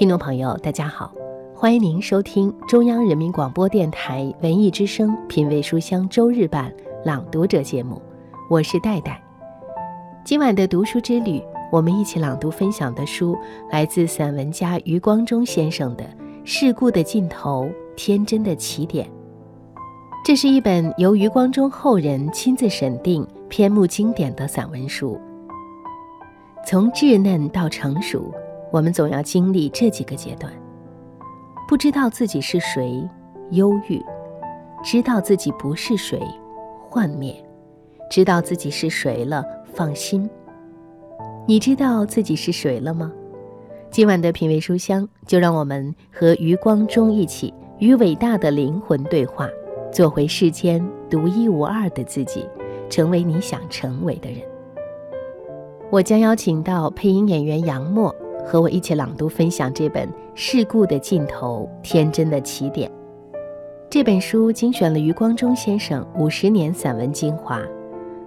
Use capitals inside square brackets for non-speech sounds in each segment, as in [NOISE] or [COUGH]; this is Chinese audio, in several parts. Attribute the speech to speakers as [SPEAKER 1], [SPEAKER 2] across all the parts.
[SPEAKER 1] 听众朋友，大家好，欢迎您收听中央人民广播电台文艺之声《品味书香》周日版朗读者节目，我是戴戴。今晚的读书之旅，我们一起朗读分享的书来自散文家余光中先生的《世故的尽头，天真的起点》。这是一本由余光中后人亲自审定、篇目经典的散文书。从稚嫩到成熟。我们总要经历这几个阶段：不知道自己是谁，忧郁；知道自己不是谁，幻灭；知道自己是谁了，放心。你知道自己是谁了吗？今晚的品味书香，就让我们和余光中一起，与伟大的灵魂对话，做回世间独一无二的自己，成为你想成为的人。我将邀请到配音演员杨默。和我一起朗读分享这本《世故的尽头，天真的起点》。这本书精选了余光中先生五十年散文精华，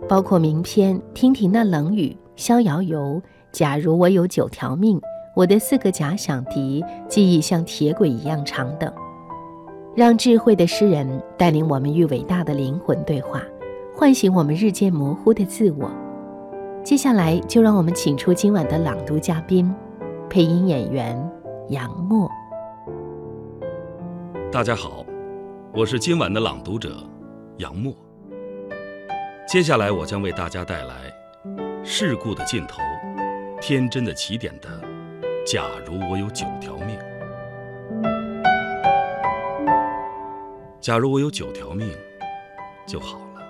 [SPEAKER 1] 包括名篇《听听那冷雨》《逍遥游》《假如我有九条命》《我的四个假想敌》《记忆像铁轨一样长》等，让智慧的诗人带领我们与伟大的灵魂对话，唤醒我们日渐模糊的自我。接下来，就让我们请出今晚的朗读嘉宾。配音演员杨默，
[SPEAKER 2] 大家好，我是今晚的朗读者杨默。接下来我将为大家带来《事故的尽头，天真的起点》的“假如我有九条命”。假如我有九条命就好了，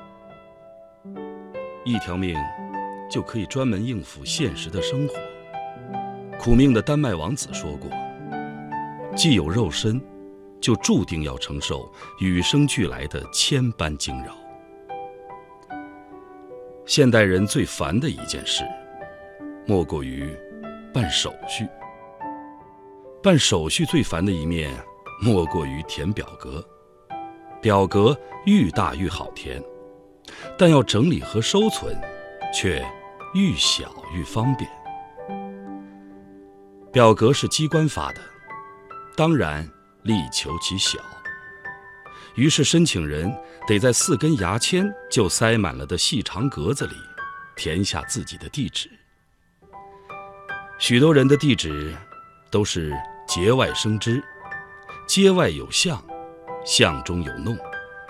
[SPEAKER 2] 一条命就可以专门应付现实的生活。苦命的丹麦王子说过：“既有肉身，就注定要承受与生俱来的千般惊扰。”现代人最烦的一件事，莫过于办手续。办手续最烦的一面，莫过于填表格。表格愈大愈好填，但要整理和收存，却愈小愈方便。表格是机关发的，当然力求其小。于是申请人得在四根牙签就塞满了的细长格子里，填下自己的地址。许多人的地址都是节外生枝，街外有巷，巷中有弄，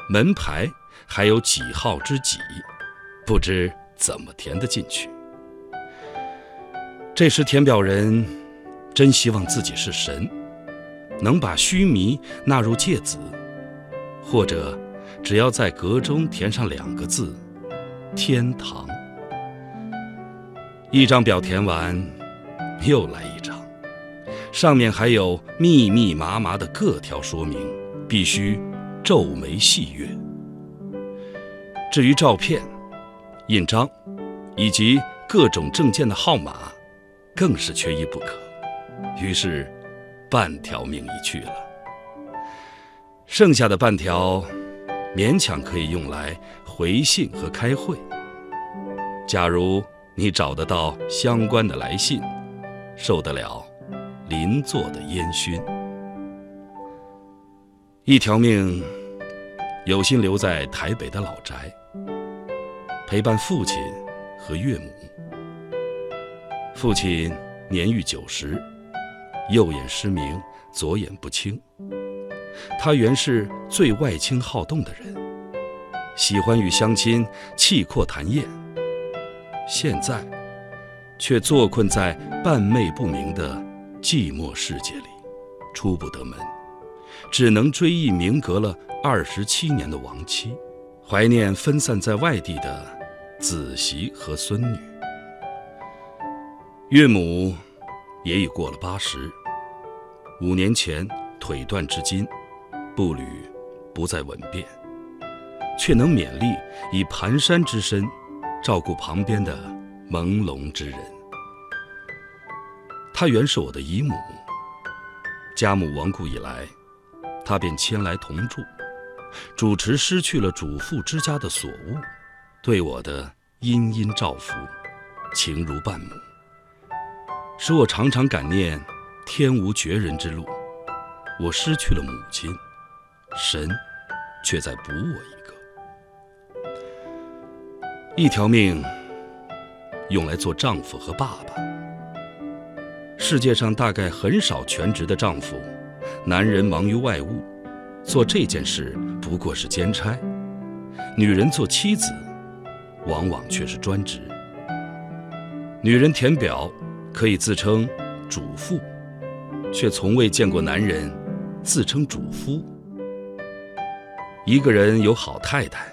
[SPEAKER 2] 门牌还有几号之几，不知怎么填得进去。这时填表人。真希望自己是神，能把须弥纳入芥子，或者只要在格中填上两个字“天堂”。一张表填完，又来一张，上面还有密密麻麻的各条说明，必须皱眉细阅。至于照片、印章以及各种证件的号码，更是缺一不可。于是，半条命已去了，剩下的半条，勉强可以用来回信和开会。假如你找得到相关的来信，受得了邻座的烟熏。一条命，有心留在台北的老宅，陪伴父亲和岳母。父亲年逾九十。右眼失明，左眼不清。他原是最外倾好动的人，喜欢与乡亲气阔谈宴。现在，却坐困在半昧不明的寂寞世界里，出不得门，只能追忆明隔了二十七年的亡妻，怀念分散在外地的子媳和孙女。岳母。也已过了八十，五年前腿断至今，步履不再稳便，却能勉力以蹒跚之身照顾旁边的朦胧之人。她原是我的姨母，家母亡故以来，她便迁来同住，主持失去了主妇之家的所务，对我的殷殷照拂，情如半母。使我常常感念天无绝人之路，我失去了母亲，神却在补我一个。一条命用来做丈夫和爸爸。世界上大概很少全职的丈夫，男人忙于外务，做这件事不过是兼差；女人做妻子，往往却是专职。女人填表可以自称主妇，却从未见过男人自称主夫。一个人有好太太，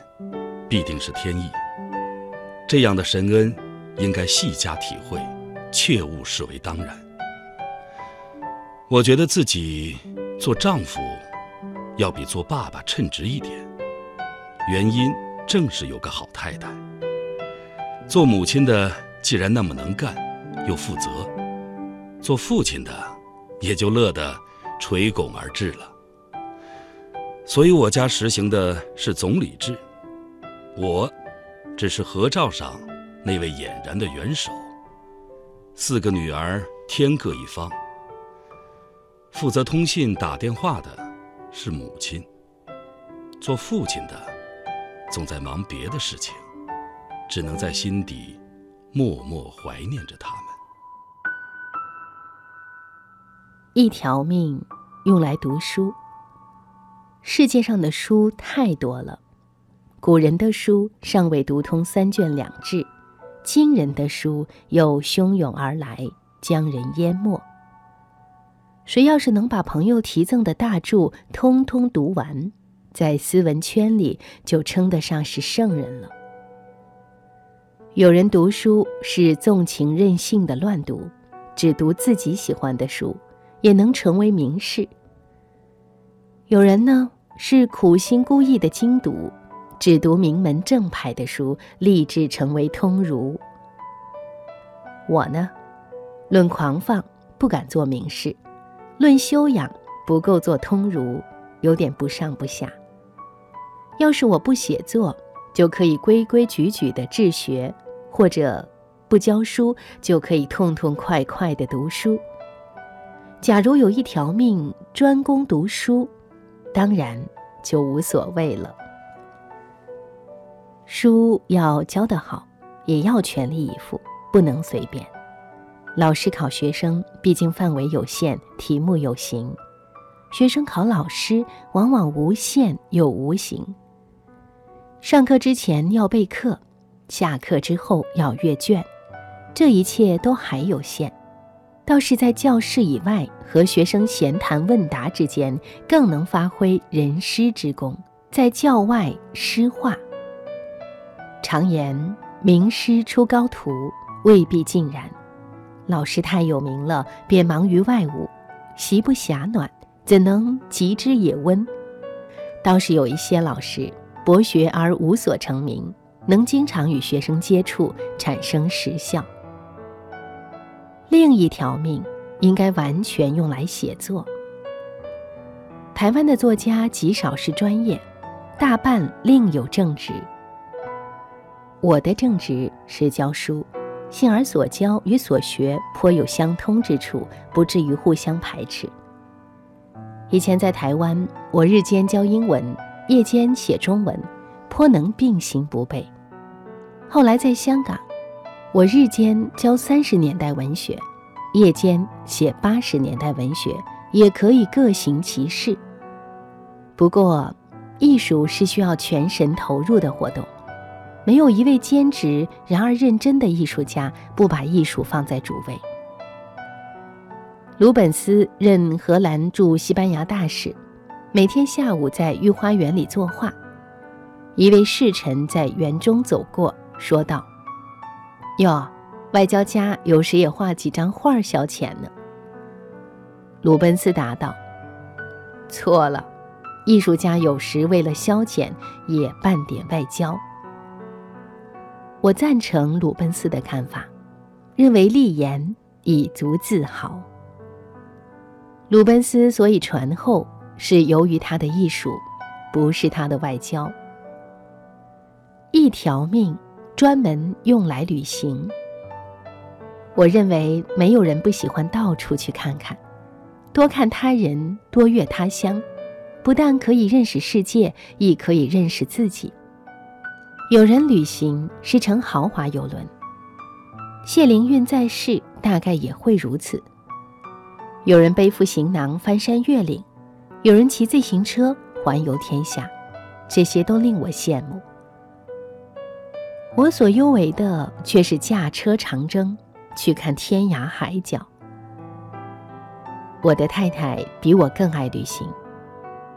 [SPEAKER 2] 必定是天意。这样的神恩，应该细加体会，切勿视为当然。我觉得自己做丈夫，要比做爸爸称职一点。原因正是有个好太太。做母亲的。既然那么能干，又负责，做父亲的也就乐得垂拱而治了。所以我家实行的是总理制，我只是合照上那位俨然的元首。四个女儿天各一方，负责通信打电话的是母亲，做父亲的总在忙别的事情，只能在心底。默默怀念着他们。
[SPEAKER 1] 一条命用来读书。世界上的书太多了，古人的书尚未读通三卷两制，今人的书又汹涌而来，将人淹没。谁要是能把朋友题赠的大著通通读完，在斯文圈里就称得上是圣人了。有人读书是纵情任性的乱读，只读自己喜欢的书，也能成为名士。有人呢是苦心孤诣的精读，只读名门正派的书，立志成为通儒。我呢，论狂放不敢做名士，论修养不够做通儒，有点不上不下。要是我不写作，就可以规规矩矩的治学。或者不教书就可以痛痛快快的读书。假如有一条命专攻读书，当然就无所谓了。书要教得好，也要全力以赴，不能随便。老师考学生，毕竟范围有限，题目有形；学生考老师，往往无限又无形。上课之前要备课。下课之后要阅卷，这一切都还有限，倒是在教室以外和学生闲谈问答之间，更能发挥人师之功。在教外诗画，常言名师出高徒，未必尽然。老师太有名了，便忙于外务，席不暇暖，怎能及之也温？倒是有一些老师博学而无所成名。能经常与学生接触，产生实效。另一条命应该完全用来写作。台湾的作家极少是专业，大半另有正职。我的正职是教书，幸而所教与所学颇有相通之处，不至于互相排斥。以前在台湾，我日间教英文，夜间写中文。颇能并行不悖。后来在香港，我日间教三十年代文学，夜间写八十年代文学，也可以各行其事。不过，艺术是需要全神投入的活动，没有一位兼职然而认真的艺术家不把艺术放在主位。鲁本斯任荷兰驻西班牙大使，每天下午在御花园里作画。一位侍臣在园中走过，说道：“哟，外交家有时也画几张画消遣呢。”鲁本斯答道：“错了，艺术家有时为了消遣也办点外交。”我赞成鲁本斯的看法，认为立言以足自豪。鲁本斯所以传后，是由于他的艺术，不是他的外交。一条命，专门用来旅行。我认为没有人不喜欢到处去看看，多看他人，多阅他乡，不但可以认识世界，亦可以认识自己。有人旅行是乘豪华游轮，谢灵运在世大概也会如此。有人背负行囊翻山越岭，有人骑自行车环游天下，这些都令我羡慕。我所优为的却是驾车长征，去看天涯海角。我的太太比我更爱旅行，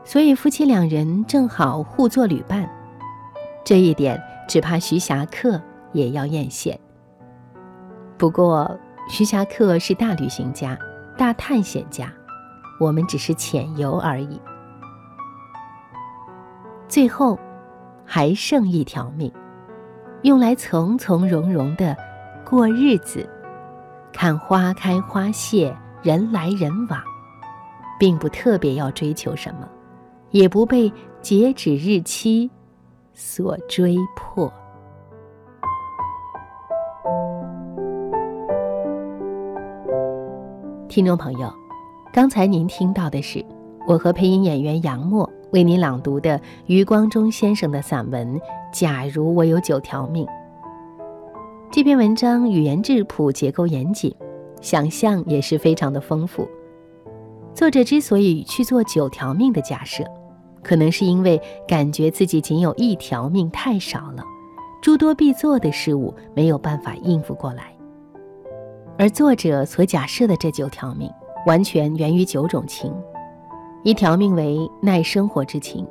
[SPEAKER 1] 所以夫妻两人正好互作旅伴。这一点只怕徐霞客也要艳羡。不过，徐霞客是大旅行家。大探险家，我们只是浅游而已。最后，还剩一条命，用来从从容容的过日子，看花开花谢，人来人往，并不特别要追求什么，也不被截止日期所追迫。听众朋友，刚才您听到的是我和配音演员杨默为您朗读的余光中先生的散文《假如我有九条命》。这篇文章语言质朴，结构严谨，想象也是非常的丰富。作者之所以去做九条命的假设，可能是因为感觉自己仅有一条命太少了，诸多必做的事物没有办法应付过来。而作者所假设的这九条命，完全源于九种情：一条命为耐生活之情，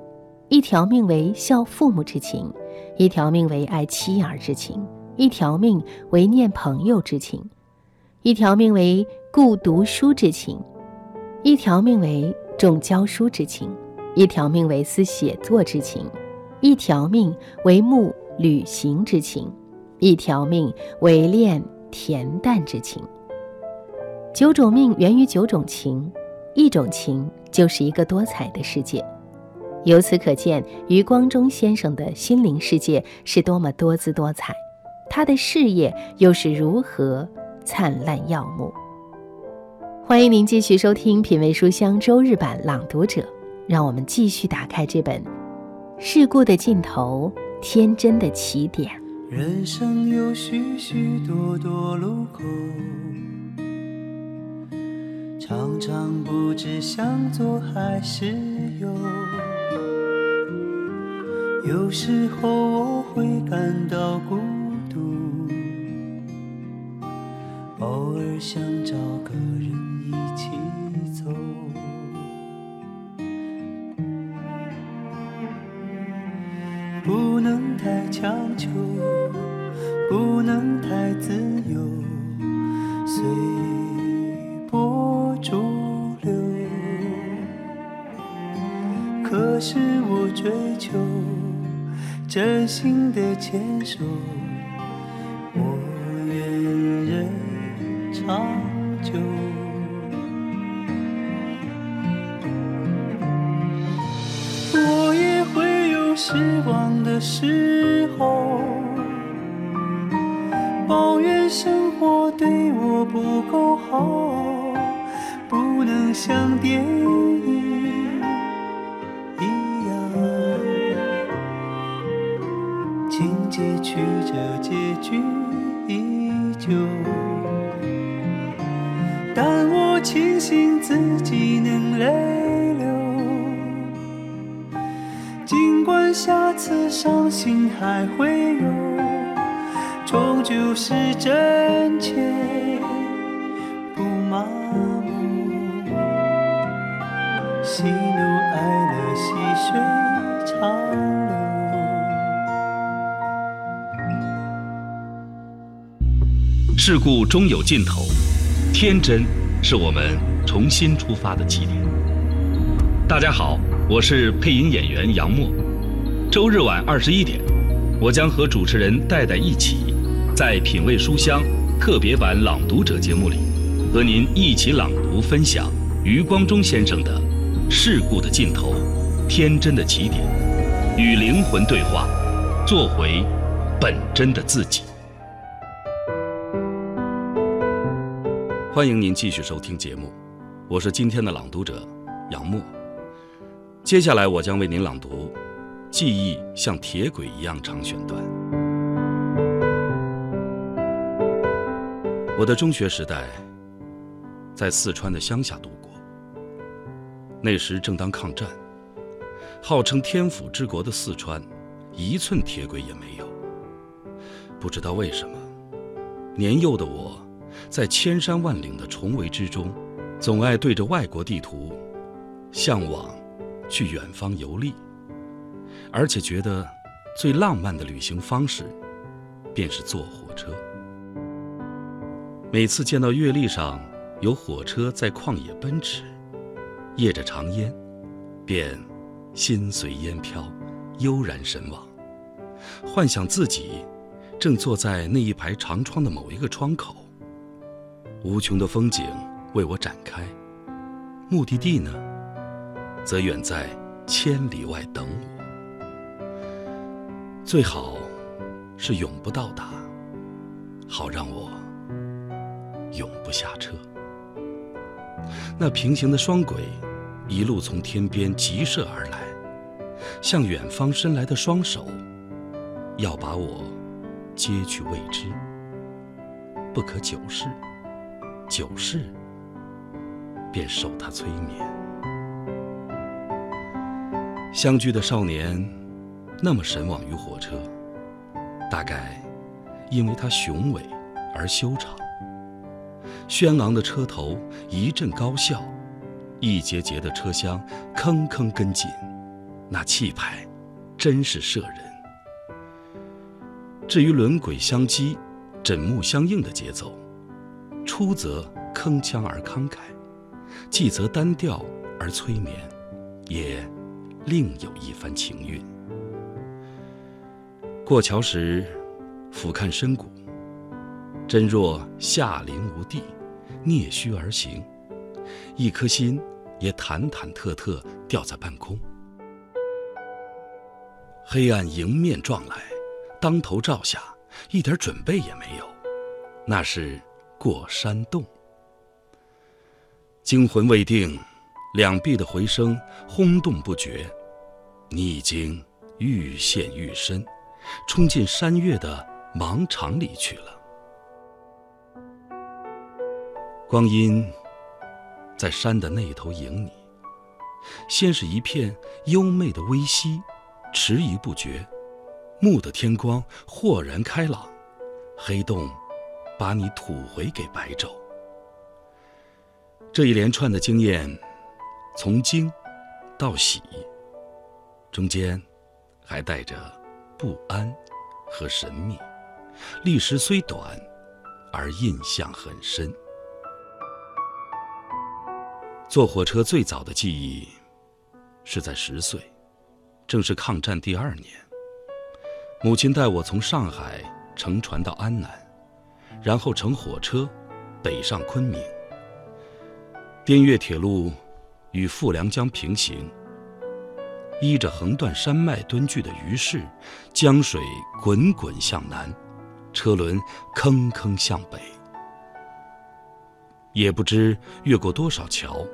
[SPEAKER 1] 一条命为孝父母之情，一条命为爱妻儿之情，一条命为念朋友之情，一条命为故读书之情，一条命为重教书之情，一条命为思写作之情，一条命为慕旅行之情，一条命为恋。恬淡之情，九种命源于九种情，一种情就是一个多彩的世界。由此可见，余光中先生的心灵世界是多么多姿多彩，他的事业又是如何灿烂耀目。欢迎您继续收听《品味书香》周日版朗读者，让我们继续打开这本《世故的尽头，天真的起点》。
[SPEAKER 3] 人生有许许多多路口，常常不知向左还是右。有时候我会感到孤独，偶尔想找个人一起走。不能太强求。不能太自由，随波逐流。可是我追求真心的牵手，我愿人长久。我也会有失望的时候。抱怨生活对我不够好，不能像电影
[SPEAKER 2] 事故终有尽头，天真是我们重新出发的起点。大家好，我是配音演员杨默。周日晚二十一点，我将和主持人戴戴一起。在品味书香特别版朗读者节目里，和您一起朗读分享余光中先生的《世故的尽头，天真的起点》，与灵魂对话，做回本真的自己。欢迎您继续收听节目。我是今天的朗读者杨默。接下来我将为您朗读《记忆像铁轨一样长》选段。我的中学时代在四川的乡下度过，那时正当抗战，号称天府之国的四川，一寸铁轨也没有。不知道为什么，年幼的我，在千山万岭的重围之中。总爱对着外国地图，向往去远方游历，而且觉得最浪漫的旅行方式，便是坐火车。每次见到月历上有火车在旷野奔驰，曳着长烟，便心随烟飘，悠然神往，幻想自己正坐在那一排长窗的某一个窗口，无穷的风景。为我展开，目的地呢，则远在千里外等我。最好是永不到达，好让我永不下车。那平行的双轨，一路从天边急射而来，向远方伸来的双手，要把我接去未知。不可久视，久视。便受他催眠。相聚的少年，那么神往于火车，大概因为它雄伟而修长。轩昂的车头一阵高啸，一节节的车厢坑坑跟紧，那气派，真是摄人。至于轮轨相击、枕木相应的节奏，出则铿锵而慷慨。既则单调而催眠，也另有一番情韵。过桥时，俯瞰深谷，真若下临无地，蹑虚而行，一颗心也忐忐忑忑吊在半空。黑暗迎面撞来，当头照下，一点准备也没有，那是过山洞。惊魂未定，两臂的回声轰动不绝。你已经愈陷愈深，冲进山岳的盲场里去了。光阴在山的那头迎你，先是一片幽媚的微息，迟疑不决。暮的天光豁然开朗，黑洞把你吐回给白昼。这一连串的经验，从惊到喜，中间还带着不安和神秘，历时虽短，而印象很深。坐火车最早的记忆是在十岁，正是抗战第二年，母亲带我从上海乘船到安南，然后乘火车北上昆明。滇越铁路与富良江平行，依着横断山脉蹲踞的余氏，江水滚滚向南，车轮坑坑向北。也不知越过多少桥，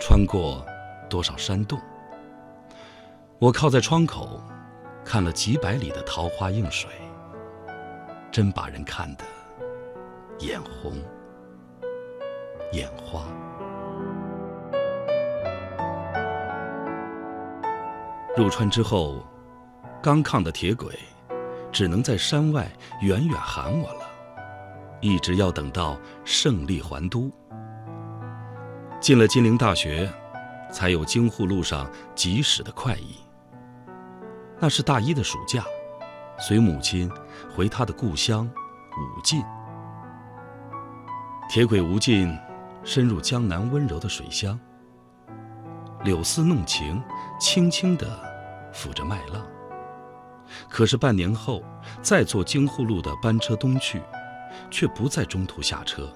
[SPEAKER 2] 穿过多少山洞。我靠在窗口，看了几百里的桃花映水，真把人看得眼红眼花。入川之后，刚抗的铁轨只能在山外远远喊我了，一直要等到胜利还都。进了金陵大学，才有京沪路上疾驶的快意。那是大一的暑假，随母亲回她的故乡武进。铁轨无尽，深入江南温柔的水乡。柳丝弄晴，轻轻地抚着麦浪。可是半年后，再坐京沪路的班车东去，却不在中途下车，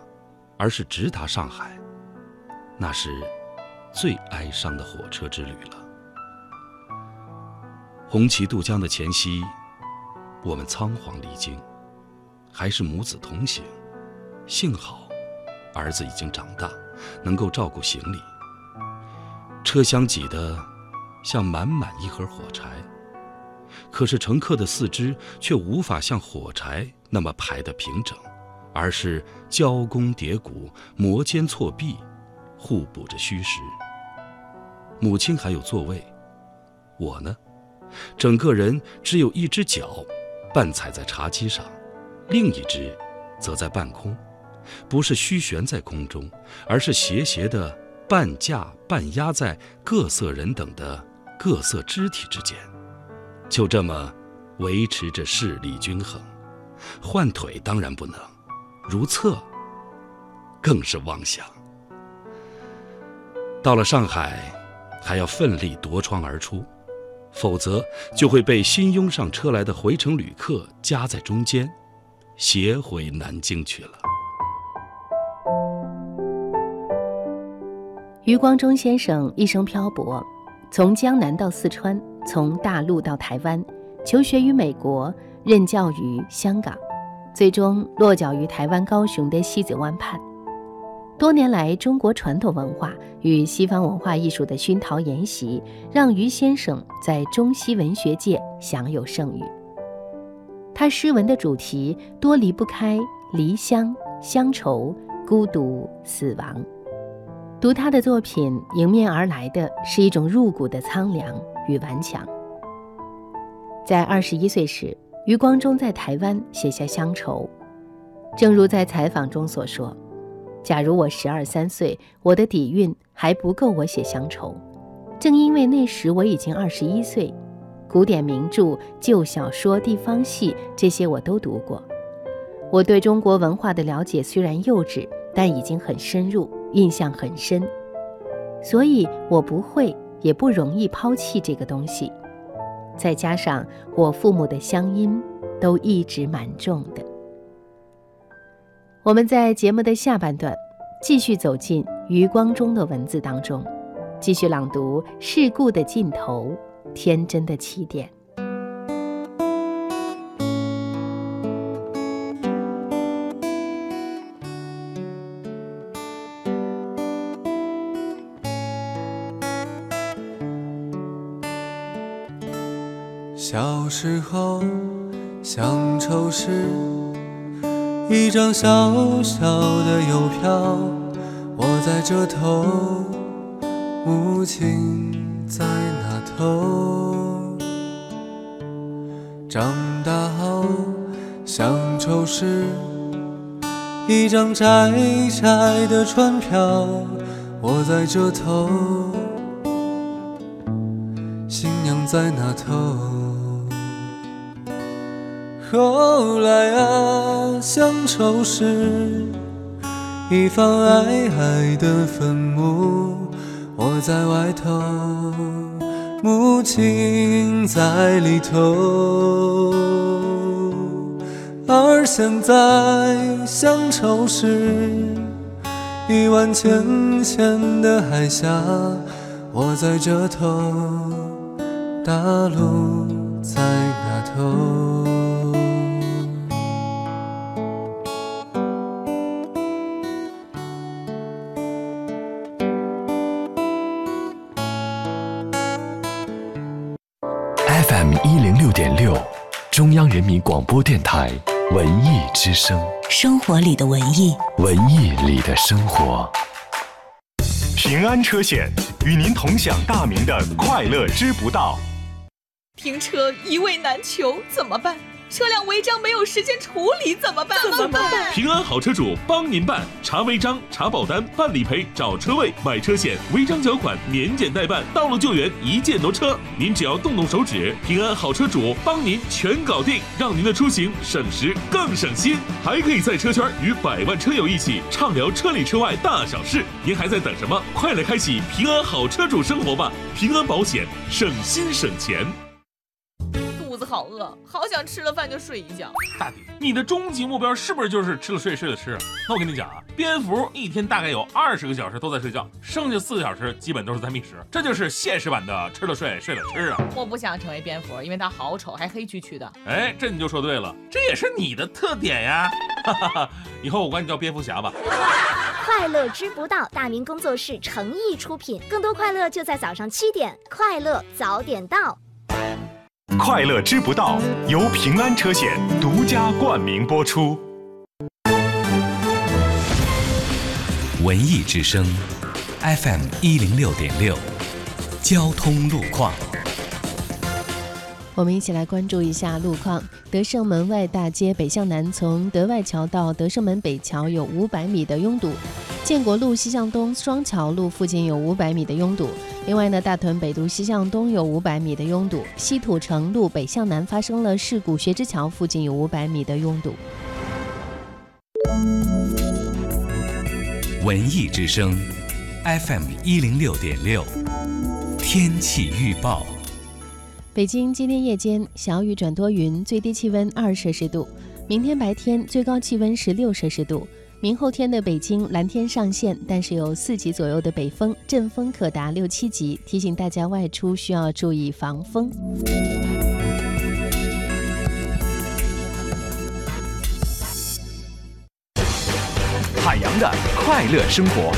[SPEAKER 2] 而是直达上海。那是最哀伤的火车之旅了。红旗渡江的前夕，我们仓皇离京，还是母子同行。幸好，儿子已经长大，能够照顾行李。车厢挤得像满满一盒火柴，可是乘客的四肢却无法像火柴那么排得平整，而是交弓叠骨、摩肩错臂，互补着虚实。母亲还有座位，我呢，整个人只有一只脚半踩在茶几上，另一只则在半空，不是虚悬在空中，而是斜斜的。半架半压在各色人等的各色肢体之间，就这么维持着视力均衡。换腿当然不能，如厕更是妄想。到了上海，还要奋力夺窗而出，否则就会被新拥上车来的回程旅客夹在中间，斜回南京去了。
[SPEAKER 1] 余光中先生一生漂泊，从江南到四川，从大陆到台湾，求学于美国，任教于香港，最终落脚于台湾高雄的西子湾畔。多年来，中国传统文化与西方文化艺术的熏陶研习，让余先生在中西文学界享有盛誉。他诗文的主题多离不开离乡、乡愁、孤独、死亡。读他的作品，迎面而来的是一种入骨的苍凉与顽强。在二十一岁时，余光中在台湾写下《乡愁》，正如在采访中所说：“假如我十二三岁，我的底蕴还不够我写乡愁。正因为那时我已经二十一岁，古典名著、旧小说、地方戏这些我都读过。我对中国文化的了解虽然幼稚，但已经很深入。”印象很深，所以我不会也不容易抛弃这个东西。再加上我父母的乡音都一直蛮重的。我们在节目的下半段继续走进余光中的文字当中，继续朗读世故的尽头，天真的起点。
[SPEAKER 4] 时候，乡愁是一张小小的邮票，我在这头，母亲在那头。长大后，乡愁是一张窄窄的船票，我在这头，新娘在那头。后来啊，乡愁是一方矮矮的坟墓，我在外头，母亲在里头。而现在，乡愁是一湾浅浅的海峡，我在这头，大陆在那头。
[SPEAKER 5] 一零六点六，中央人民广播电台文艺之声，
[SPEAKER 6] 生活里的文艺，
[SPEAKER 5] 文艺里的生活。
[SPEAKER 7] 平安车险与您同享大明的快乐知不道。
[SPEAKER 8] 停车一位难求，怎么办？车辆违章没有时间处理怎么办？
[SPEAKER 9] 怎么办？平安好车主帮您办，查违章、查保单、办理赔、找车位、买车险、违章缴款、年检代办、道路救援，一键挪车。您只要动动手指，平安好车主帮您全搞定，让您的出行省时更省心。还可以在车圈与百万车友一起畅聊车里车外大小事。您还在等什么？快来开启平安好车主生活吧！平安保险，省心省钱。
[SPEAKER 8] 好饿，好想吃了饭就睡一觉。
[SPEAKER 9] 大弟，你的终极目标是不是就是吃了睡，睡了吃？那我跟你讲啊，蝙蝠一天大概有二十个小时都在睡觉，剩下四个小时基本都是在觅食，这就是现实版的吃了睡，睡了吃啊！
[SPEAKER 8] 我不想成为蝙蝠，因为它好丑，还黑黢黢的。
[SPEAKER 9] 哎，这你就说对了，这也是你的特点呀！哈哈哈，以后我管你叫蝙蝠侠吧。
[SPEAKER 10] 快乐知不道，大明工作室诚意出品。更多快乐就在早上七点，快乐早点到。
[SPEAKER 5] 快乐知不道由平安车险独家冠名播出。
[SPEAKER 11] 文艺之声，FM 一零六点六，交通路况。
[SPEAKER 1] 我们一起来关注一下路况。德胜门外大街北向南，从德外桥到德胜门北桥有五百米的拥堵；建国路西向东双桥路附近有五百米的拥堵。另外呢，大屯北路西向东有五百米的拥堵；西土城路北向南发生了事故，学之桥附近有五百米的拥堵。
[SPEAKER 11] 文艺之声，FM 一零六点六，天气预报。
[SPEAKER 1] 北京今天夜间小雨转多云，最低气温二摄氏度。明天白天最高气温十六摄氏度。明后天的北京蓝天上线，但是有四级左右的北风，阵风可达六七级，提醒大家外出需要注意防风。
[SPEAKER 5] 海洋的快乐生活。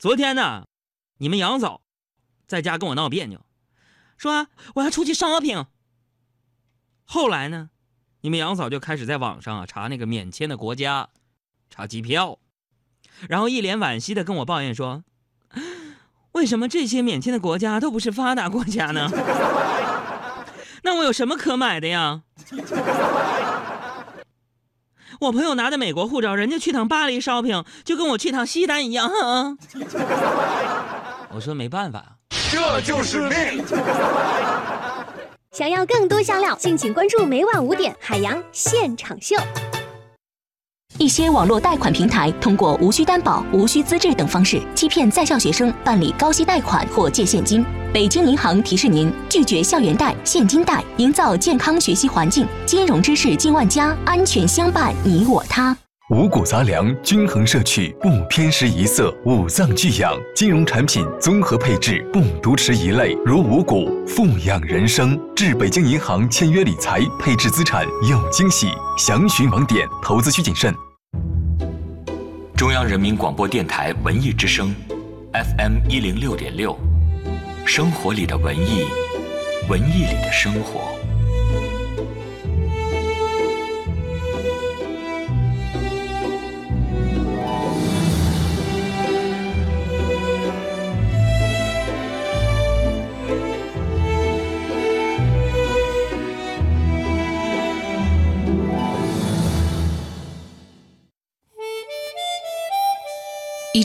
[SPEAKER 12] 昨天呢，你们杨嫂在家跟我闹别扭。说我要出去 shopping。后来呢，你们杨嫂就开始在网上啊查那个免签的国家，查机票，然后一脸惋惜的跟我抱怨说：“为什么这些免签的国家都不是发达国家呢？[LAUGHS] 那我有什么可买的呀？” [LAUGHS] 我朋友拿着美国护照，人家去趟巴黎 shopping 就跟我去趟西单一样。[LAUGHS] 我说没办法啊。
[SPEAKER 5] 这就是命。
[SPEAKER 10] 想要更多香料，敬请关注每晚五点海洋现场秀。
[SPEAKER 13] 一些网络贷款平台通过无需担保、无需资质等方式，欺骗在校学生办理高息贷款或借现金。北京银行提示您：拒绝校园贷、现金贷，营造健康学习环境。金融知识进万家，安全相伴你我他。
[SPEAKER 14] 五谷杂粮，均衡摄取，不偏食一色，五脏俱养。金融产品综合配置，不独持一类，如五谷，富养人生。至北京银行签约理财，配置资产有惊喜。详询网点，投资需谨慎。
[SPEAKER 11] 中央人民广播电台文艺之声，FM 一零六点六，生活里的文艺，文艺里的生活。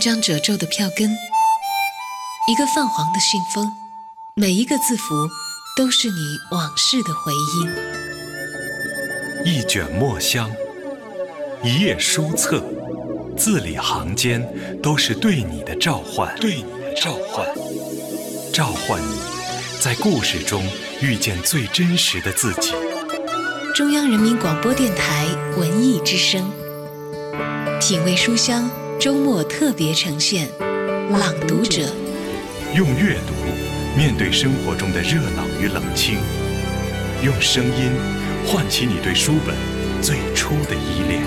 [SPEAKER 6] 张褶皱的票根，一个泛黄的信封，每一个字符都是你往事的回音。
[SPEAKER 5] 一卷墨香，一页书册，字里行间都是对你的召唤，对你的召唤，召唤你在故事中遇见最真实的自己。
[SPEAKER 6] 中央人民广播电台文艺之声，品味书香。周末特别呈现《朗读者》，
[SPEAKER 5] 用阅读面对生活中的热闹与冷清，用声音唤起你对书本最初的依恋。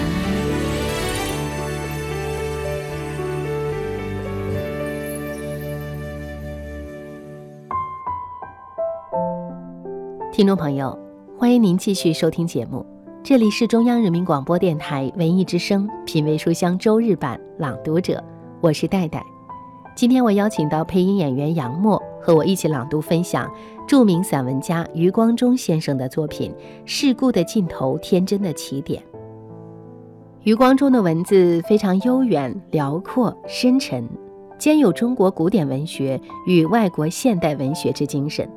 [SPEAKER 1] 听众朋友，欢迎您继续收听节目。这里是中央人民广播电台文艺之声品味书香周日版朗读者，我是戴戴。今天我邀请到配音演员杨默和我一起朗读分享著名散文家余光中先生的作品《世故的尽头，天真的起点》。余光中的文字非常悠远、辽阔、深沉，兼有中国古典文学与外国现代文学之精神，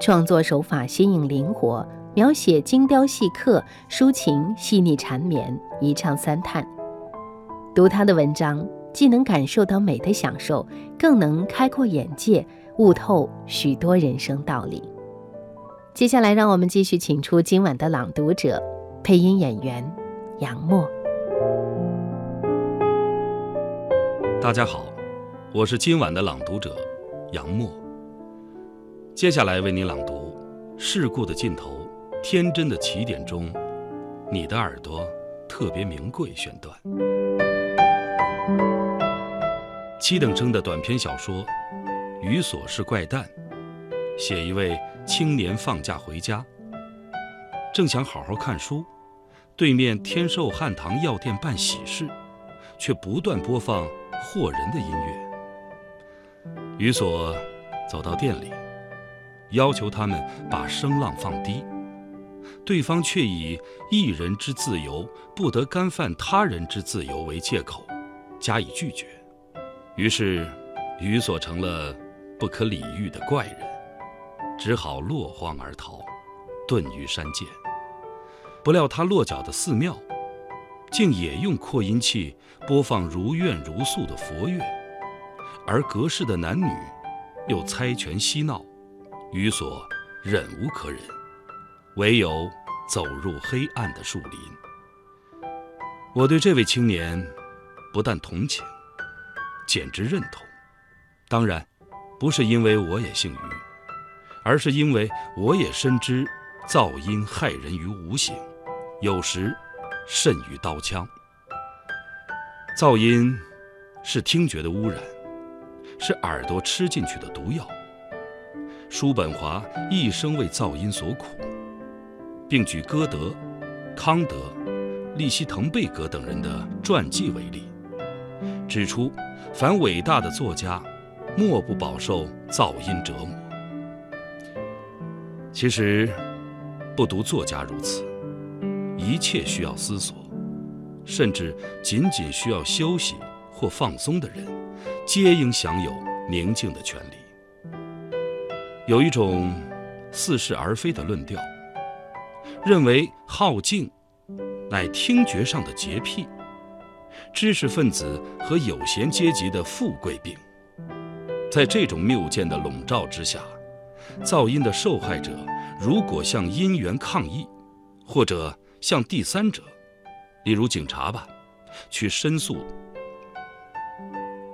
[SPEAKER 1] 创作手法新颖灵活。描写精雕细刻，抒情细腻缠绵，一唱三叹。读他的文章，既能感受到美的享受，更能开阔眼界，悟透许多人生道理。接下来，让我们继续请出今晚的朗读者，配音演员杨默。
[SPEAKER 2] 大家好，我是今晚的朗读者杨默。接下来为您朗读《事故的尽头》。天真的起点中，你的耳朵特别名贵选段。七等生的短篇小说《于所是怪诞》，写一位青年放假回家，正想好好看书，对面天寿汉唐药店办喜事，却不断播放惑人的音乐。于所走到店里，要求他们把声浪放低，对方却以一人之自由不得干犯他人之自由为借口，加以拒绝。于是，于所成了不可理喻的怪人，只好落荒而逃，遁于山涧。不料他落脚的寺庙，竟也用扩音器播放如怨如诉的佛乐，而隔世的男女又猜拳嬉闹，于所忍无可忍，唯有走入黑暗的树林。我对这位青年不但同情。简直认同，当然，不是因为我也姓于，而是因为我也深知噪音害人于无形，有时甚于刀枪。噪音是听觉的污染，是耳朵吃进去的毒药。叔本华一生为噪音所苦，并举歌德、康德、利希滕贝格等人的传记为例，指出。凡伟大的作家，莫不饱受噪音折磨。其实，不独作家如此，一切需要思索，甚至仅仅需要休息或放松的人，皆应享有宁静的权利。有一种似是而非的论调，认为好静，乃听觉上的洁癖。知识分子和有闲阶级的富贵病，在这种谬见的笼罩之下，噪音的受害者如果向音源抗议，或者向第三者，例如警察吧，去申诉；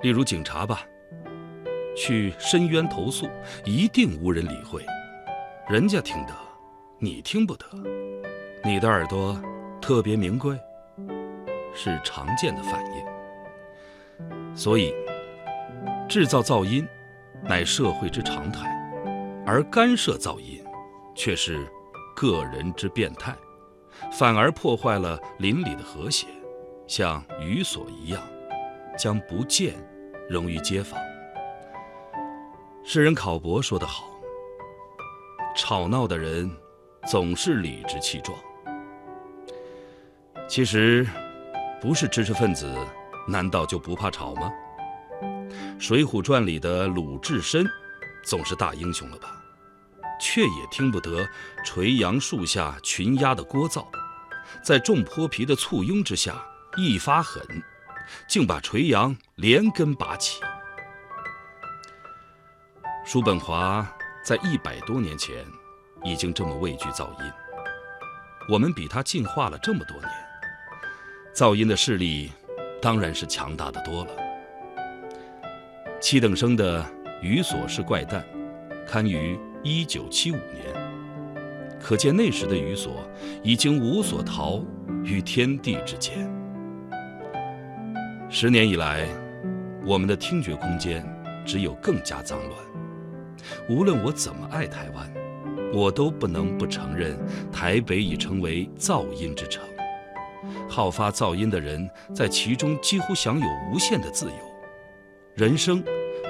[SPEAKER 2] 例如警察吧，去申冤投诉，一定无人理会。人家听得，你听不得，你的耳朵特别名贵。是常见的反应，所以制造噪音乃社会之常态，而干涉噪音却是个人之变态，反而破坏了邻里的和谐，像雨所一样，将不见融于街坊。诗人考伯说得好：“吵闹的人总是理直气壮。”其实。不是知识分子，难道就不怕吵吗？《水浒传》里的鲁智深，总是大英雄了吧？却也听不得垂杨树下群鸦的聒噪，在众泼皮的簇拥之下，一发狠，竟把垂杨连根拔起。叔本华在一百多年前已经这么畏惧噪音，我们比他进化了这么多年。噪音的势力当然是强大的多了。七等生的《于所是怪诞》刊于一九七五年，可见那时的于所已经无所逃于天地之间。十年以来，我们的听觉空间只有更加脏乱。无论我怎么爱台湾，我都不能不承认台北已成为噪音之城。好发噪音的人在其中几乎享有无限的自由。人生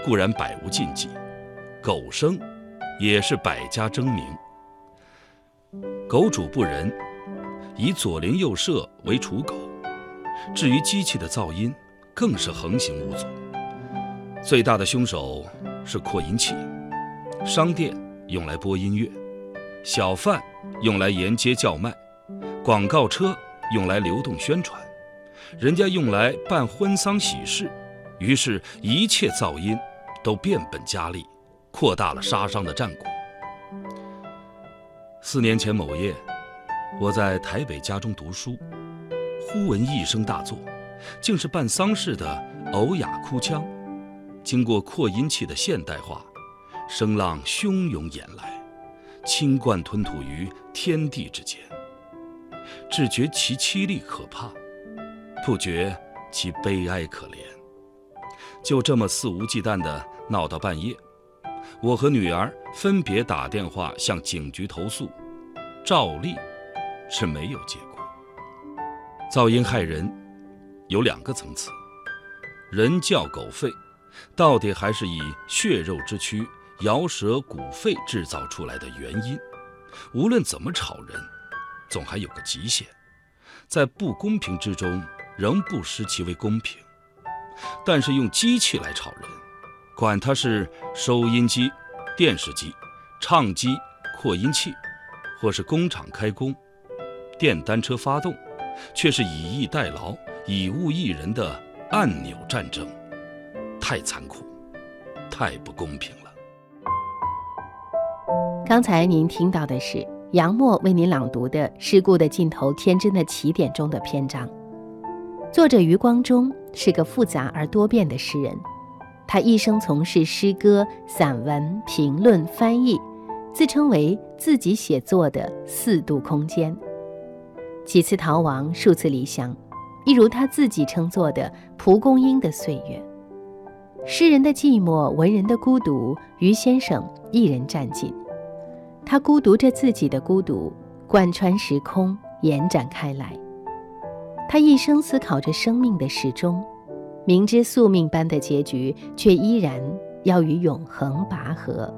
[SPEAKER 2] 固然百无禁忌，狗生也是百家争鸣。狗主不仁，以左邻右舍为刍狗。至于机器的噪音，更是横行无阻。最大的凶手是扩音器，商店用来播音乐，小贩用来沿街叫卖，广告车。用来流动宣传，人家用来办婚丧喜事，于是，一切噪音都变本加厉，扩大了杀伤的战果。四年前某夜，我在台北家中读书，忽闻一声大作，竟是办丧事的呕哑哭腔，经过扩音器的现代化，声浪汹涌演来，清贯吞吐于天地之间。只觉其凄厉可怕，不觉其悲哀可怜。就这么肆无忌惮地闹到半夜，我和女儿分别打电话向警局投诉，照例是没有结果。噪音害人有两个层次，人叫狗吠，到底还是以血肉之躯、摇舌鼓肺制造出来的原因。无论怎么吵人，总还有个极限，在不公平之中，仍不失其为公平。但是用机器来吵人，管它是收音机、电视机、唱机、扩音器，或是工厂开工、电单车发动，却是以逸待劳、以物易人的按钮战争，太残酷，太不公平了。
[SPEAKER 1] 刚才您听到的是杨默为您朗读的《事故的尽头，天真的起点》中的篇章。作者余光中是个复杂而多变的诗人，他一生从事诗歌、散文、评论、翻译，自称为自己写作的四度空间。几次逃亡，数次离乡，一如他自己称作的蒲公英的岁月。诗人的寂寞，文人的孤独，余先生一人占尽。他孤独着自己的孤独，贯穿时空，延展开来。他一生思考着生命的始终，明知宿命般的结局，却依然要与永恒拔河。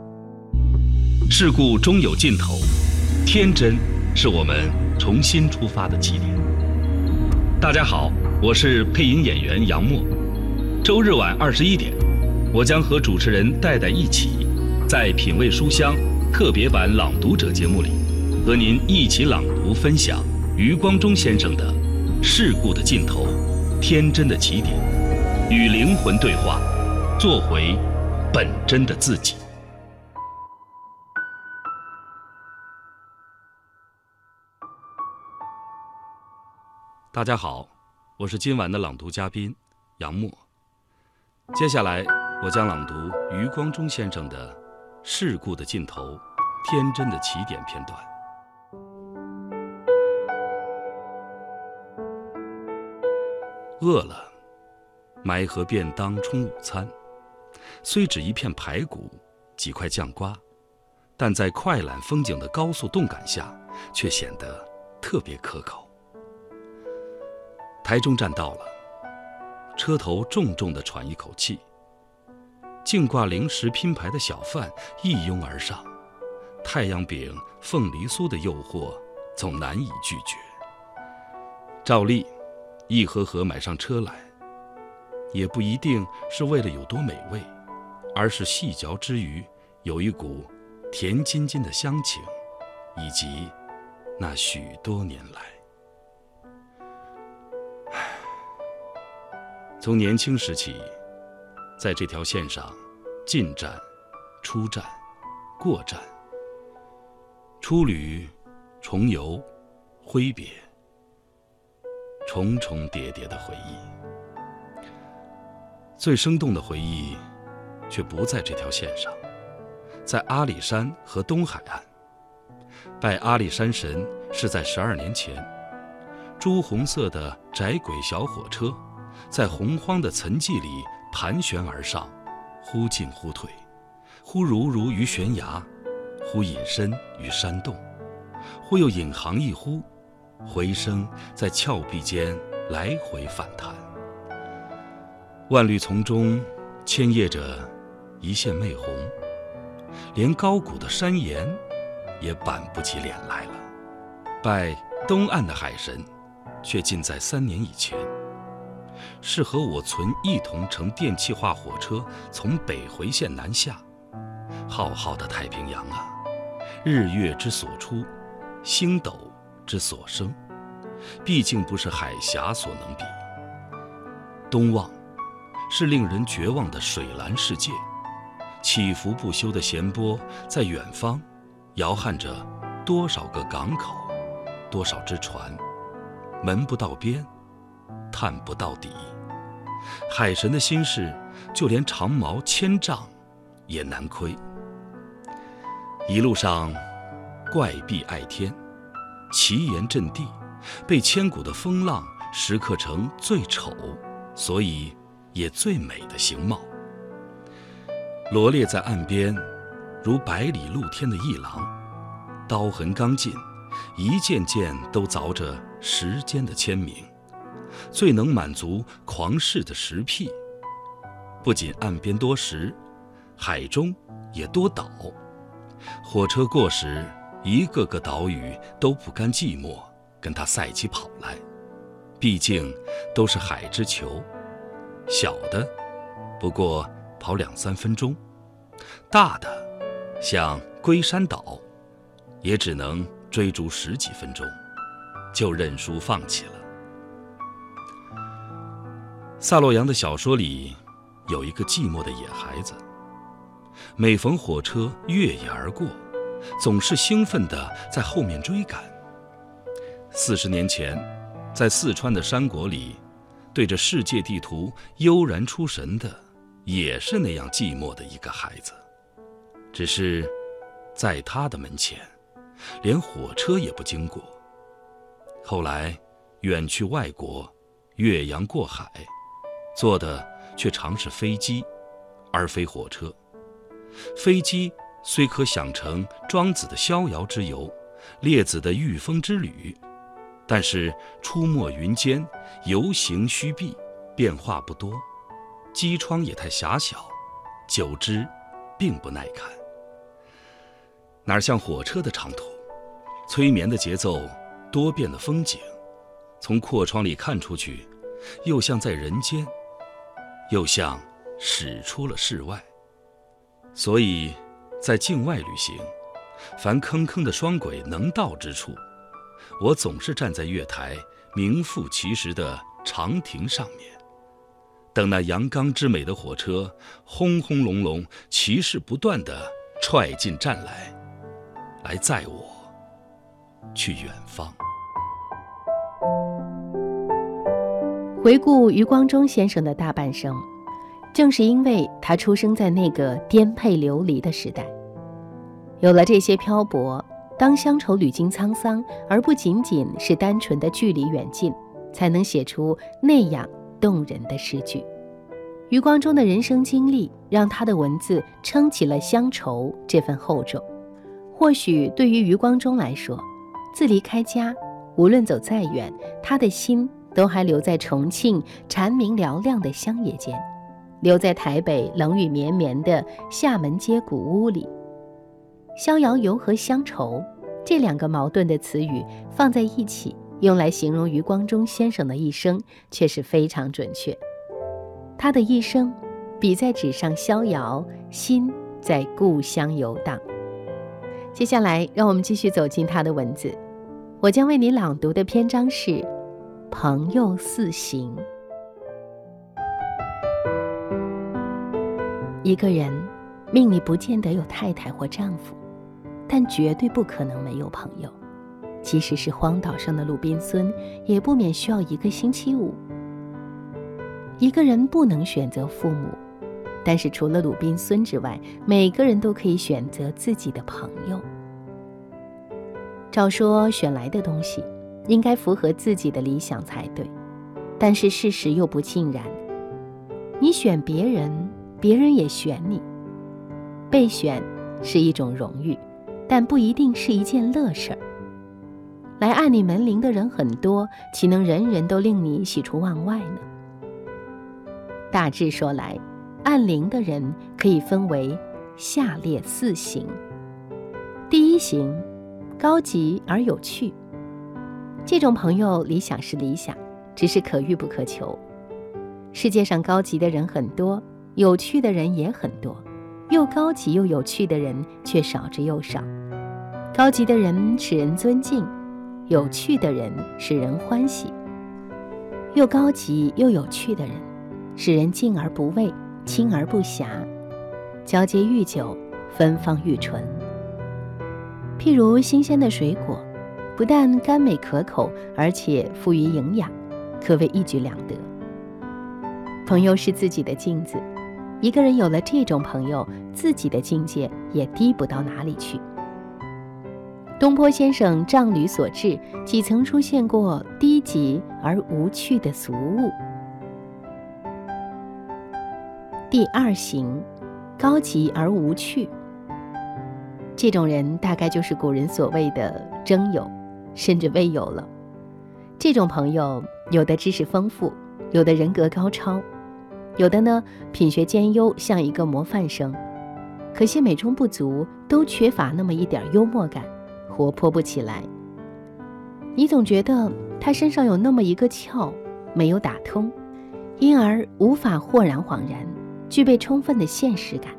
[SPEAKER 2] 事故终有尽头，天真是我们重新出发的起点。大家好，我是配音演员杨默。周日晚二十一点，我将和主持人戴戴一起，在品味书香。特别版朗读者节目里，和您一起朗读分享余光中先生的《事故的尽头，天真的起点》，与灵魂对话，做回本真的自己。大家好，我是今晚的朗读嘉宾杨默。接下来，我将朗读余光中先生的。事故的尽头，天真的起点片段。饿了，买盒便当充午餐，虽只一片排骨，几块酱瓜，但在快览风景的高速动感下，却显得特别可口。台中站到了，车头重重的喘一口气。净挂零食拼盘的小贩一拥而上，太阳饼、凤梨酥的诱惑总难以拒绝。照例，一盒盒买上车来，也不一定是为了有多美味，而是细嚼之余有一股甜津津的乡情，以及那许多年来，从年轻时起。在这条线上，进站、出站、过站、出旅、重游、挥别，重重叠叠的回忆。最生动的回忆，却不在这条线上，在阿里山和东海岸。拜阿里山神是在十二年前，朱红色的窄轨小火车，在洪荒的岑寂里。盘旋而上，忽进忽退，忽如如于悬崖，忽隐身于山洞，忽又引吭一呼，回声在峭壁间来回反弹。万绿丛中牵曳着一线媚红，连高古的山岩也板不起脸来了。拜东岸的海神，却近在三年以前。是和我存一同乘电气化火车从北回线南下，浩浩的太平洋啊，日月之所出，星斗之所生，毕竟不是海峡所能比。东望，是令人绝望的水蓝世界，起伏不休的弦波在远方，摇撼着多少个港口，多少只船，门不到边。探不到底，海神的心事，就连长矛千丈也难窥。一路上，怪壁碍天，奇岩阵地，被千古的风浪蚀刻成最丑，所以也最美的形貌。罗列在岸边，如百里露天的一廊，刀痕刚劲，一件件都凿着时间的签名，最能满足狂士的石癖。不仅岸边多石，海中也多岛。火车过时，一个个岛屿都不甘寂寞，跟他赛起跑来。毕竟都是海之球，小的不过跑两三分钟，大的像龟山岛，也只能追逐十几分钟，就认输放弃了。萨洛扬的小说里有一个寂寞的野孩子，每逢火车越野而过，总是兴奋地在后面追赶。四十年前。在四川的山国里，对着世界地图悠然出神的，也是那样寂寞的一个孩子。只是，在他的门前，连火车也不经过。后来，远去外国，越洋过海，坐的却常是飞机，而非火车。飞机虽可想成庄子的逍遥之游，列子的御风之旅。但是出没云间，游行虚避，变化不多，机窗也太狭小，久之，并不耐看。哪像火车的长途，催眠的节奏，多变的风景，从阔窗里看出去，又像在人间，又像驶出了室外。所以，在境外旅行，凡坑坑的双轨能到之处。我总是站在月台名副其实的长亭上面，等那阳刚之美的火车轰轰隆隆、骑士不断地踹进站来，来载我去远方。
[SPEAKER 1] 回顾余光中先生的大半生，正是因为他出生在那个颠沛流离的时代，有了这些漂泊。当乡愁屡经沧桑，而不仅仅是单纯的距离远近，才能写出那样动人的诗句。余光中的人生经历，让他的文字撑起了乡愁这份厚重。或许对于余光中来说，自离开家，无论走再远，他的心都还留在重庆蝉鸣嘹亮的乡野间，留在台北冷雨绵绵的厦门街古屋里。逍遥游和乡愁，这两个矛盾的词语放在一起，用来形容余光中先生的一生，却是非常准确。他的一生，笔在纸上逍遥，心在故乡游荡。接下来，让我们继续走进他的文字。我将为你朗读的篇章是《朋友四行》。一个人命里不见得有太太或丈夫。但绝对不可能没有朋友，即使是荒岛上的鲁滨孙，也不免需要一个星期五。一个人不能选择父母，但是除了鲁滨孙之外，每个人都可以选择自己的朋友。照说选来的东西，应该符合自己的理想才对，但是事实又不尽然。你选别人，别人也选你，被选是一种荣誉。但不一定是一件乐事儿。来按你门铃的人很多，岂能人人都令你喜出望外呢？大致说来，按铃的人可以分为下列四型。第一型，高级而有趣。这种朋友理想是理想，只是可遇不可求。世界上高级的人很多，有趣的人也很多，又高级又有趣的人却少之又少。高级的人使人尊敬，有趣的人使人欢喜。又高级又有趣的人，使人敬而不畏，亲而不暇。交接愈久，芬芳愈醇。譬如新鲜的水果，不但甘美可口，而且富于营养，可谓一举两得。朋友是自己的镜子，一个人有了这种朋友，自己的境界也低不到哪里去。东坡先生仗履所至，几曾出现过低级而无趣的俗物？第二型，高级而无趣。这种人大概就是古人所谓的征友，甚至未有了。这种朋友，有的知识丰富，有的人格高超，有的呢品学兼优，像一个模范生。可惜美中不足，都缺乏那么一点幽默感，活泼不起来。你总觉得他身上有那么一个窍没有打通，因而无法豁然恍然，具备充分的现实感。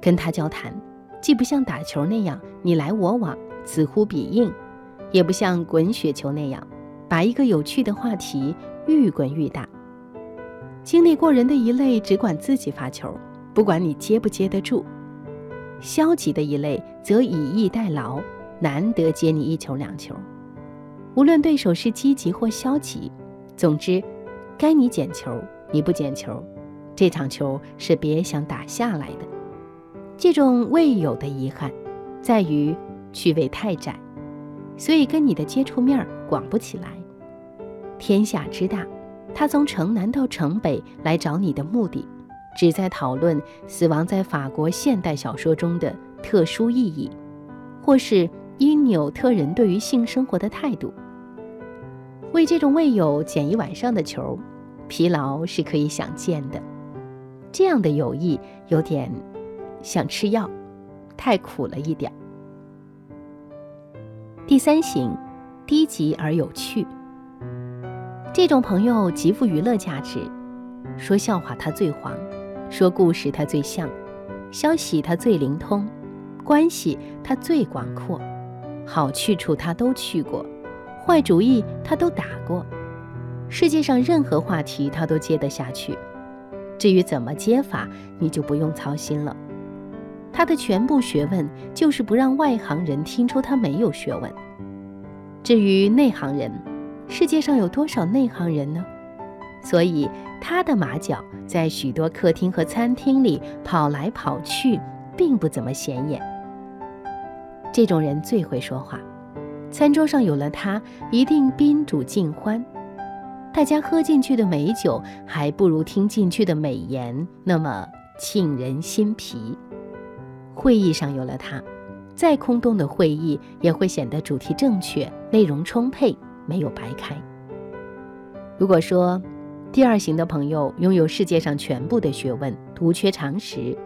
[SPEAKER 1] 跟他交谈。既不像打球那样你来我往、此呼彼应，也不像滚雪球那样把一个有趣的话题愈滚愈大。经历过人的一类只管自己发球，不管你接不接得住；消极的一类则以逸待劳，难得接你一球两球。无论对手是积极或消极，总之，该你捡球你不捡球，这场球是别想打下来的。这种未有的遗憾，在于趣味太窄，所以跟你的接触面广不起来。天下之大，他从城南到城北来找你的目的，只在讨论死亡在法国现代小说中的特殊意义，或是因纽特人对于性生活的态度。为这种未有捡一晚上的球，疲劳是可以想见的。这样的友谊有点。想吃药，太苦了一点。第三型，低级而有趣。这种朋友极富娱乐价值，说笑话他最黄，说故事他最像，消息他最灵通，关系他最广阔，好去处他都去过，坏主意他都打过，世界上任何话题他都接得下去。至于怎么接法，你就不用操心了。他的全部学问就是不让外行人听出他没有学问。至于内行人，世界上有多少内行人呢？所以他的马脚在许多客厅和餐厅里跑来跑去，并不怎么显眼。这种人最会说话，餐桌上有了他，一定宾主尽欢。大家喝进去的美酒，还不如听进去的美言那么沁人心脾。会议上有了他，再空洞的会议也会显得主题正确、内容充沛，没有白开。如果说第二型的朋友拥有世界上全部的学问，独缺常识，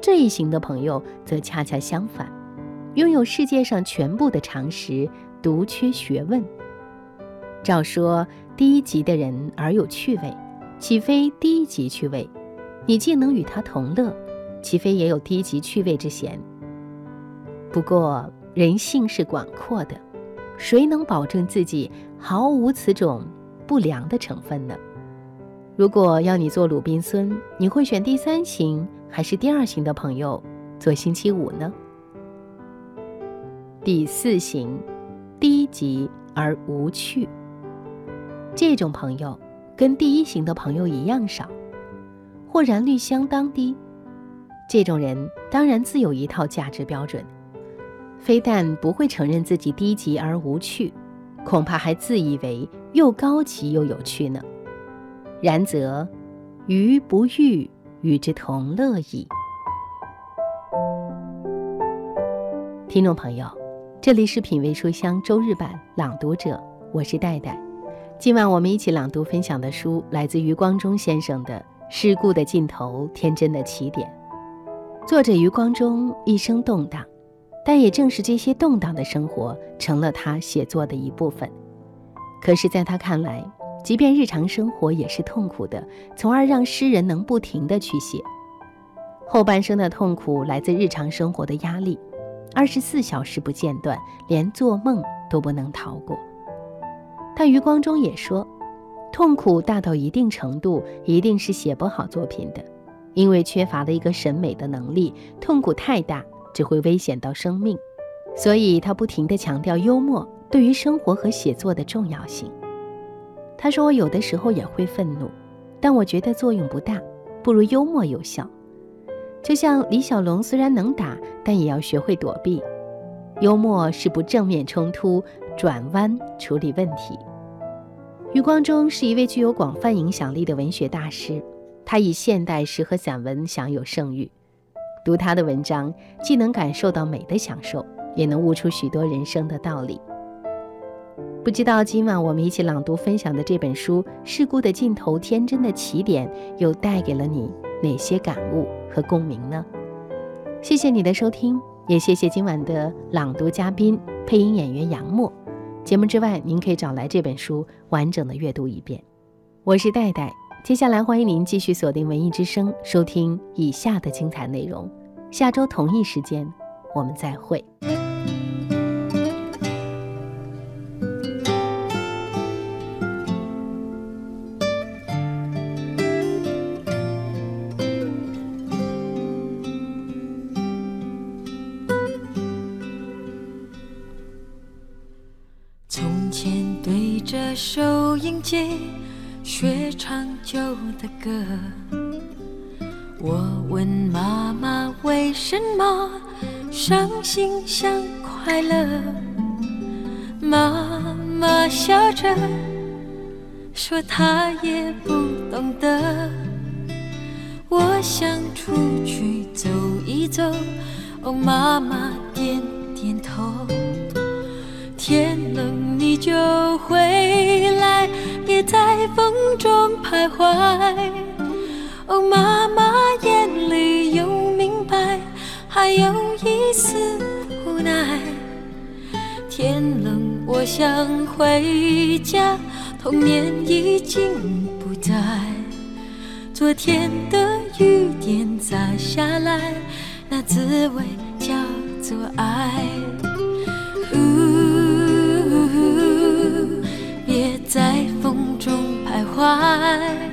[SPEAKER 1] 这一型的朋友则恰恰相反，拥有世界上全部的常识，独缺学问。照说低级的人而有趣味，岂非低级趣味？你既能与他同乐。岂非也有低级趣味之嫌？不过人性是广阔的，谁能保证自己毫无此种不良的成分呢？如果要你做鲁滨孙，你会选第三型还是第二型的朋友做星期五呢？第四型，低级而无趣。这种朋友跟第一型的朋友一样少，或然率相当低。这种人当然自有一套价值标准，非但不会承认自己低级而无趣，恐怕还自以为又高级又有趣呢。然则，愚不欲与之同乐矣。听众朋友，这里是品味书香周日版朗读者，我是戴戴。今晚我们一起朗读分享的书来自余光中先生的《世故的尽头，天真的起点》。作者余光中一生动荡，但也正是这些动荡的生活成了他写作的一部分。可是，在他看来，即便日常生活也是痛苦的，从而让诗人能不停地去写。后半生的痛苦来自日常生活的压力，二十四小时不间断，连做梦都不能逃过。但余光中也说，痛苦大到一定程度，一定是写不好作品的。因为缺乏了一个审美的能力，痛苦太大只会危险到生命，所以他不停地强调幽默对于生活和写作的重要性。他说：“我有的时候也会愤怒，但我觉得作用不大，不如幽默有效。就像李小龙虽然能打，但也要学会躲避。幽默是不正面冲突，转弯处理问题。”余光中是一位具有广泛影响力的文学大师。他以现代诗和散文享有盛誉。读他的文章，既能感受到美的享受，也能悟出许多人生的道理。不知道今晚我们一起朗读分享的这本书《世故的尽头，天真的起点》，又带给了你哪些感悟和共鸣呢？谢谢你的收听，也谢谢今晚的朗读嘉宾、配音演员杨默。节目之外，您可以找来这本书完整的阅读一遍。我是戴戴，接下来欢迎您继续锁定文艺之声，收听以下的精彩内容。下周同一时间，我们再会。
[SPEAKER 15] 快乐，妈妈笑着说她也不懂得。我想出去走一走，哦，妈妈点点头。天冷你就回来，别在风中徘徊。想回家，童年已经不在。昨天的雨点洒下来，那滋味叫做爱。别在风中徘徊。